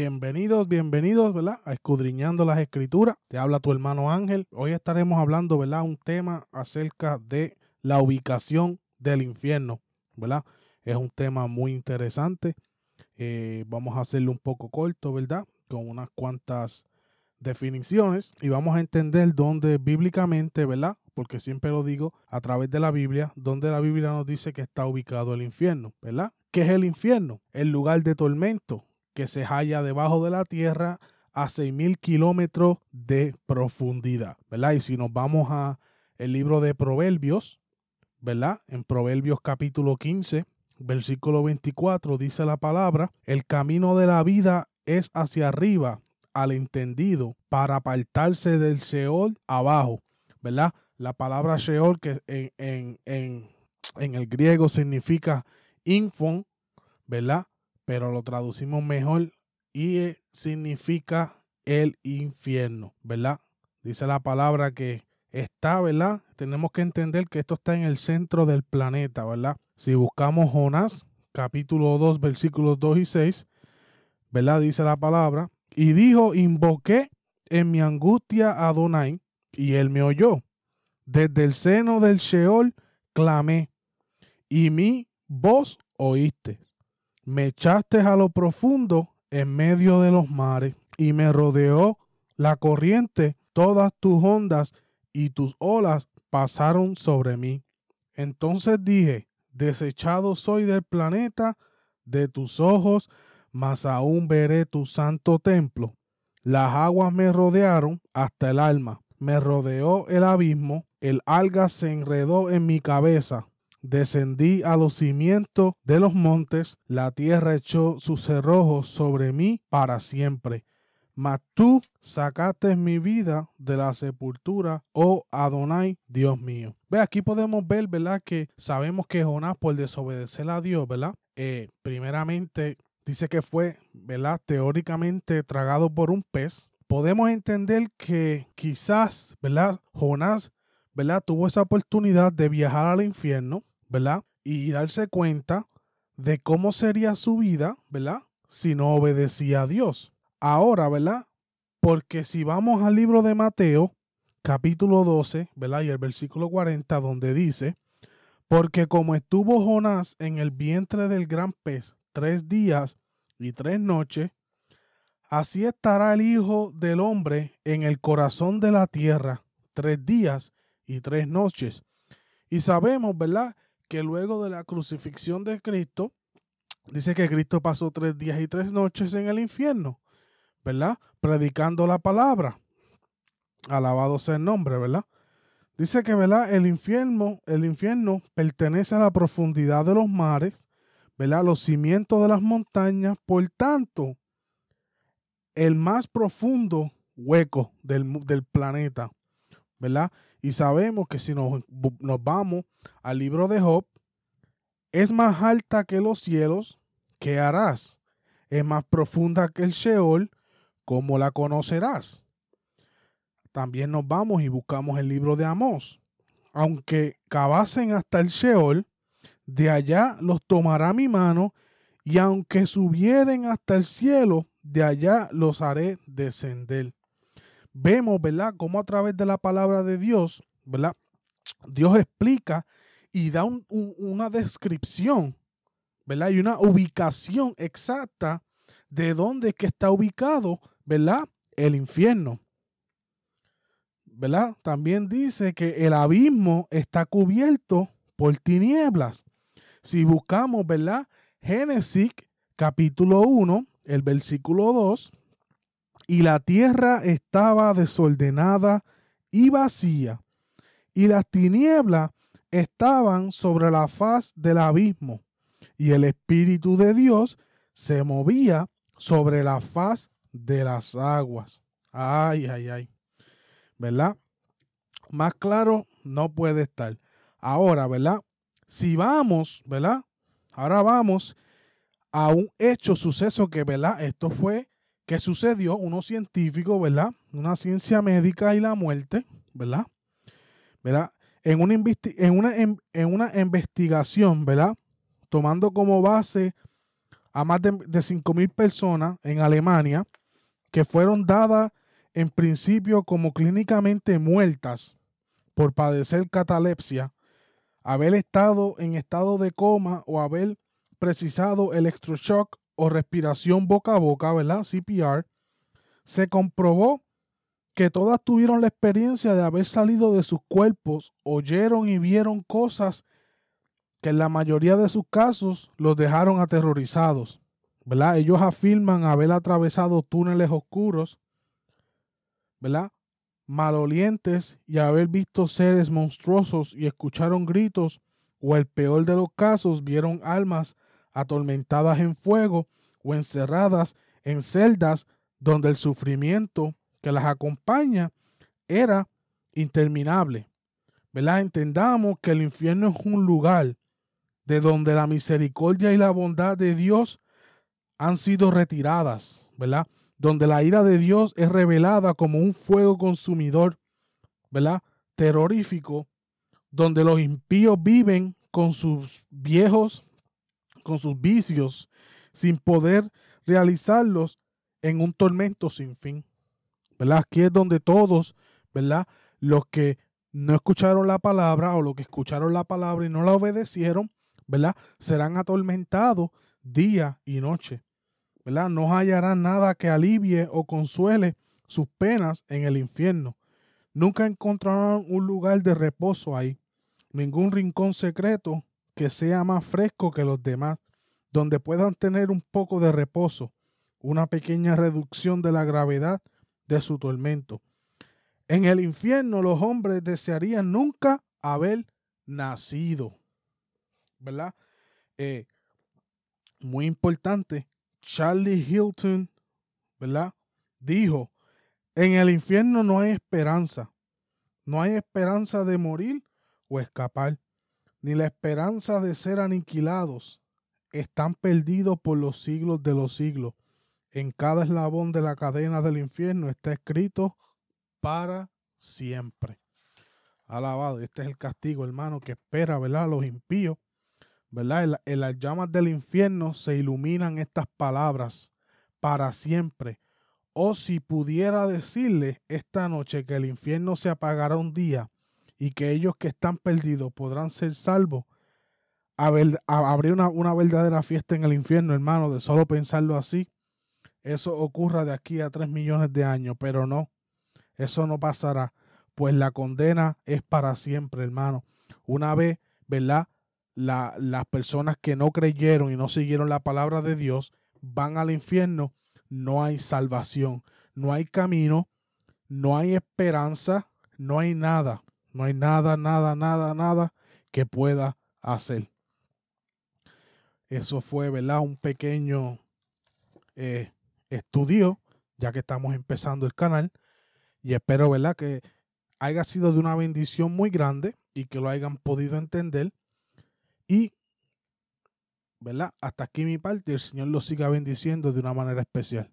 Bienvenidos, bienvenidos, ¿verdad? A Escudriñando las Escrituras. Te habla tu hermano Ángel. Hoy estaremos hablando, ¿verdad? Un tema acerca de la ubicación del infierno, ¿verdad? Es un tema muy interesante. Eh, vamos a hacerlo un poco corto, ¿verdad? Con unas cuantas definiciones y vamos a entender dónde bíblicamente, ¿verdad? Porque siempre lo digo a través de la Biblia, donde la Biblia nos dice que está ubicado el infierno, ¿verdad? ¿Qué es el infierno? El lugar de tormento, que se halla debajo de la tierra a mil kilómetros de profundidad, ¿verdad? Y si nos vamos a el libro de Proverbios, ¿verdad? En Proverbios capítulo 15, versículo 24 dice la palabra, el camino de la vida es hacia arriba al entendido para apartarse del Seol abajo, ¿verdad? La palabra Sheol que en, en, en, en el griego significa infon, ¿verdad? Pero lo traducimos mejor y significa el infierno, ¿verdad? Dice la palabra que está, ¿verdad? Tenemos que entender que esto está en el centro del planeta, ¿verdad? Si buscamos Jonás, capítulo 2, versículos 2 y 6, ¿verdad? Dice la palabra, y dijo, invoqué en mi angustia a Adonai, y él me oyó. Desde el seno del Sheol clamé, y mi voz oíste me echaste a lo profundo en medio de los mares y me rodeó la corriente, todas tus ondas y tus olas pasaron sobre mí. Entonces dije, desechado soy del planeta, de tus ojos, mas aún veré tu santo templo. Las aguas me rodearon hasta el alma, me rodeó el abismo, el alga se enredó en mi cabeza, Descendí a los cimientos de los montes, la tierra echó sus cerrojos sobre mí para siempre. Mas tú sacaste mi vida de la sepultura, oh Adonai, Dios mío. Ve, aquí podemos ver, ¿verdad? Que sabemos que Jonás, por desobedecer a Dios, ¿verdad? Eh, primeramente, dice que fue, ¿verdad? Teóricamente tragado por un pez. Podemos entender que quizás, ¿verdad? Jonás, ¿verdad? Tuvo esa oportunidad de viajar al infierno ¿verdad? Y darse cuenta de cómo sería su vida, ¿verdad? Si no obedecía a Dios. Ahora, ¿verdad? Porque si vamos al libro de Mateo, capítulo 12, ¿verdad? Y el versículo 40, donde dice, porque como estuvo Jonás en el vientre del gran pez tres días y tres noches, así estará el Hijo del Hombre en el corazón de la tierra tres días y tres noches. Y sabemos, ¿verdad? que luego de la crucifixión de Cristo, dice que Cristo pasó tres días y tres noches en el infierno, ¿verdad? Predicando la palabra. Alabado sea el nombre, ¿verdad? Dice que, ¿verdad? El infierno, el infierno pertenece a la profundidad de los mares, ¿verdad? Los cimientos de las montañas, por tanto, el más profundo hueco del, del planeta, ¿verdad? Y sabemos que si nos, nos vamos al libro de Job, es más alta que los cielos, ¿qué harás? Es más profunda que el Sheol, ¿cómo la conocerás? También nos vamos y buscamos el libro de Amós. Aunque cavasen hasta el Sheol, de allá los tomará mi mano, y aunque subieren hasta el cielo, de allá los haré descender vemos, ¿verdad?, cómo a través de la palabra de Dios, ¿verdad? Dios explica y da una descripción, ¿verdad? Y una ubicación exacta de dónde es que está ubicado, ¿verdad? El infierno. ¿Verdad? También dice que el abismo está cubierto por tinieblas. Si buscamos, ¿verdad? Génesis capítulo 1, el versículo 2, y la tierra estaba desordenada y vacía, y las tinieblas estaban sobre la faz del abismo, y el Espíritu de Dios se movía sobre la faz de las aguas. Ay, ay, ay. ¿Verdad? Más claro no puede estar. Ahora, ¿verdad? Si vamos, ¿verdad? Ahora vamos a un hecho, suceso que, ¿verdad? Esto fue ¿Qué sucedió? Unos científicos, ¿verdad? Una ciencia médica y la muerte, ¿verdad? ¿verdad? En una, en una, en, una investigación, ¿verdad? Tomando como base a más de, de 5.000 personas en Alemania que fueron dadas en principio como clínicamente muertas por padecer catalepsia, haber estado en estado de coma o haber precisado electroshock o respiración boca a boca, ¿verdad? CPR, se comprobó que todas tuvieron la experiencia de haber salido de sus cuerpos, oyeron y vieron cosas que en la mayoría de sus casos los dejaron aterrorizados. ¿verdad? Ellos afirman haber atravesado túneles oscuros, ¿verdad? Malolientes y haber visto seres monstruosos y escucharon gritos o el peor de los casos vieron almas atormentadas en fuego o encerradas en celdas donde el sufrimiento que las acompaña era interminable. ¿Verdad? Entendamos que el infierno es un lugar de donde la misericordia y la bondad de Dios han sido retiradas, ¿verdad? Donde la ira de Dios es revelada como un fuego consumidor, ¿verdad? Terrorífico, donde los impíos viven con sus viejos, con sus vicios, sin poder realizarlos en un tormento sin fin. ¿Verdad? Aquí es donde todos, ¿verdad? Los que no escucharon la palabra o los que escucharon la palabra y no la obedecieron, ¿verdad? Serán atormentados día y noche. ¿verdad? No hallarán nada que alivie o consuele sus penas en el infierno. Nunca encontrarán un lugar de reposo ahí, ningún rincón secreto que sea más fresco que los demás, donde puedan tener un poco de reposo, una pequeña reducción de la gravedad de su tormento. En el infierno los hombres desearían nunca haber nacido. ¿Verdad? Eh, muy importante, Charlie Hilton, ¿verdad? Dijo, en el infierno no hay esperanza. No hay esperanza de morir o escapar, ni la esperanza de ser aniquilados. Están perdidos por los siglos de los siglos. En cada eslabón de la cadena del infierno está escrito para siempre. Alabado, este es el castigo, hermano, que espera, ¿verdad? Los impíos ¿verdad? En, las llamas del infierno se iluminan estas palabras para siempre. O si pudiera decirle esta noche que el infierno se apagará un día y que ellos que están perdidos podrán ser salvos, habría una, una verdadera fiesta en el infierno, hermano, de solo pensarlo así. Eso ocurra de aquí a tres millones de años, pero no, eso no pasará, pues la condena es para siempre, hermano. Una vez, ¿verdad? las personas que no creyeron y no siguieron la palabra de Dios van al infierno, no hay salvación, no hay camino, no hay esperanza, no hay nada, no hay nada, nada, nada, nada que pueda hacer. Eso fue, ¿verdad? Un pequeño eh, estudio, ya que estamos empezando el canal, y espero, ¿verdad? Que haya sido de una bendición muy grande y que lo hayan podido entender y, ¿verdad? Hasta aquí mi parte. El Señor lo siga bendiciendo de una manera especial.